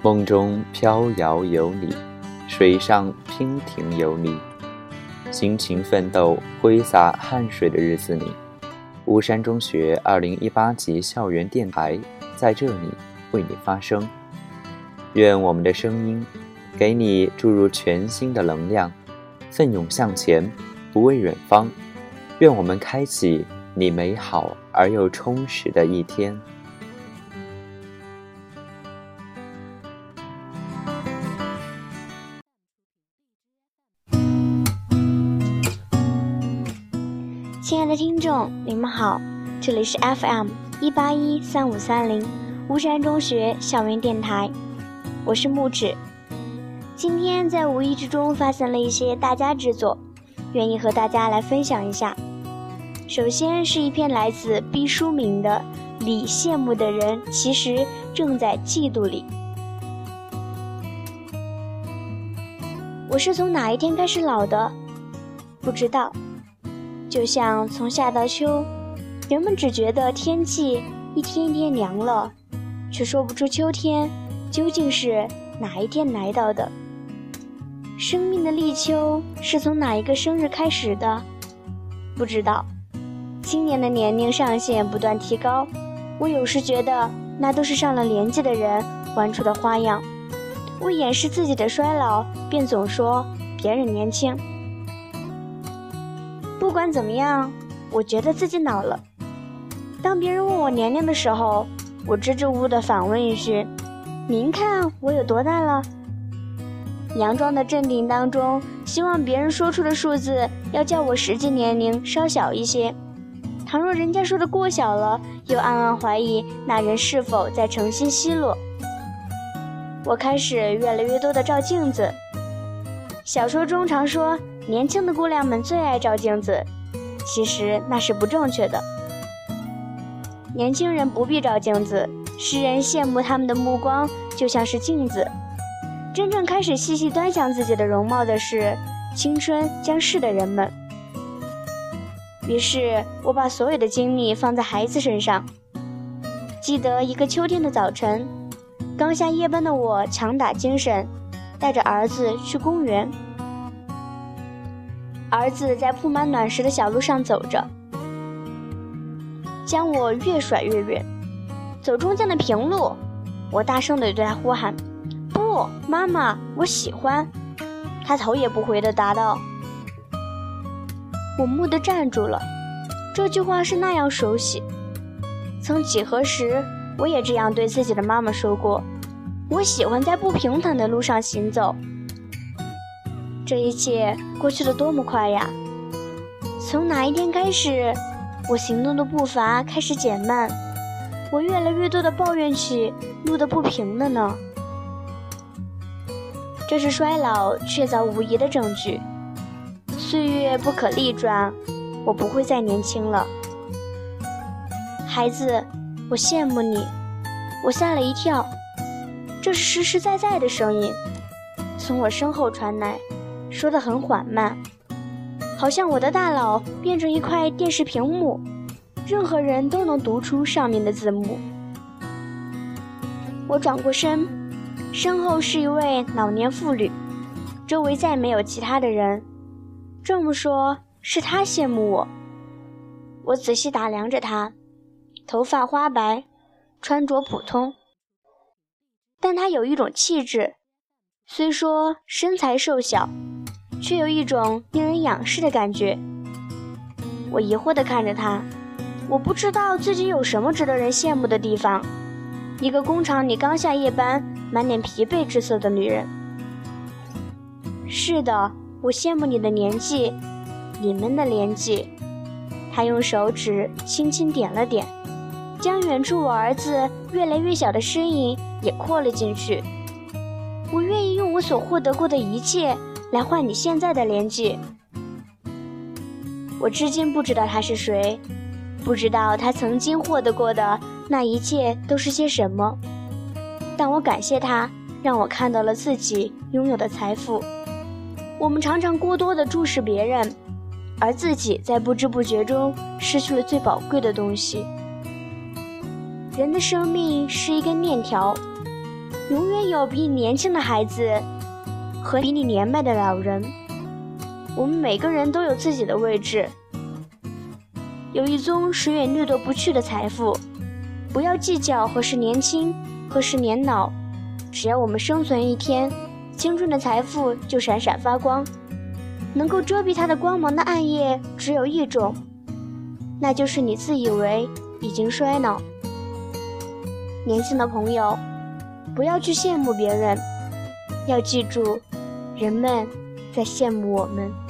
梦中飘摇有你，水上娉婷有你，辛勤奋斗、挥洒汗水的日子里，巫山中学二零一八级校园电台在这里为你发声。愿我们的声音给你注入全新的能量，奋勇向前，不畏远方。愿我们开启你美好而又充实的一天。亲爱的听众，你们好，这里是 FM 一八一三五三零巫山中学校园电台，我是木指。今天在无意之中发现了一些大家之作，愿意和大家来分享一下。首先是一篇来自毕淑敏的《你羡慕的人其实正在嫉妒里》。我是从哪一天开始老的？不知道。就像从夏到秋，人们只觉得天气一天一天凉了，却说不出秋天究竟是哪一天来到的。生命的立秋是从哪一个生日开始的？不知道。今年的年龄上限不断提高，我有时觉得那都是上了年纪的人玩出的花样。为掩饰自己的衰老，便总说别人年轻。不管怎么样，我觉得自己老了。当别人问我年龄的时候，我支支吾吾的反问一句：“您看我有多大了？”佯装的镇定当中，希望别人说出的数字要叫我实际年龄稍小一些。倘若人家说的过小了，又暗暗怀疑那人是否在诚心奚落。我开始越来越多的照镜子。小说中常说。年轻的姑娘们最爱照镜子，其实那是不正确的。年轻人不必照镜子，世人羡慕他们的目光就像是镜子。真正开始细细端详自己的容貌的是青春将逝的人们。于是我把所有的精力放在孩子身上。记得一个秋天的早晨，刚下夜班的我强打精神，带着儿子去公园。儿子在铺满卵石的小路上走着，将我越甩越远。走中间的平路，我大声地对他呼喊：“不，妈妈，我喜欢。”他头也不回地答道：“我蓦地站住了。”这句话是那样熟悉，曾几何时，我也这样对自己的妈妈说过：“我喜欢在不平坦的路上行走。”这一切过去的多么快呀！从哪一天开始，我行动的步伐开始减慢，我越来越多的抱怨起路的不平了呢？这是衰老确凿无疑的证据。岁月不可逆转，我不会再年轻了。孩子，我羡慕你。我吓了一跳，这是实实在在的声音，从我身后传来。说的很缓慢，好像我的大脑变成一块电视屏幕，任何人都能读出上面的字幕。我转过身，身后是一位老年妇女，周围再没有其他的人。这么说，是她羡慕我。我仔细打量着她，头发花白，穿着普通，但她有一种气质，虽说身材瘦小。却有一种令人仰视的感觉。我疑惑地看着她，我不知道自己有什么值得人羡慕的地方。一个工厂里刚下夜班、满脸疲惫之色的女人。是的，我羡慕你的年纪，你们的年纪。她用手指轻轻点了点，将远处我儿子越来越小的身影也扩了进去。我愿意用我所获得过的一切。来换你现在的年纪。我至今不知道他是谁，不知道他曾经获得过的那一切都是些什么。但我感谢他，让我看到了自己拥有的财富。我们常常过多的注视别人，而自己在不知不觉中失去了最宝贵的东西。人的生命是一根链条，永远有比你年轻的孩子和比你年迈的老人。我们每个人都有自己的位置，有一宗谁也掠夺不去的财富。不要计较何时年轻，何时年老，只要我们生存一天，青春的财富就闪闪发光。能够遮蔽它的光芒的暗夜只有一种，那就是你自以为已经衰老。年轻的朋友，不要去羡慕别人，要记住，人们在羡慕我们。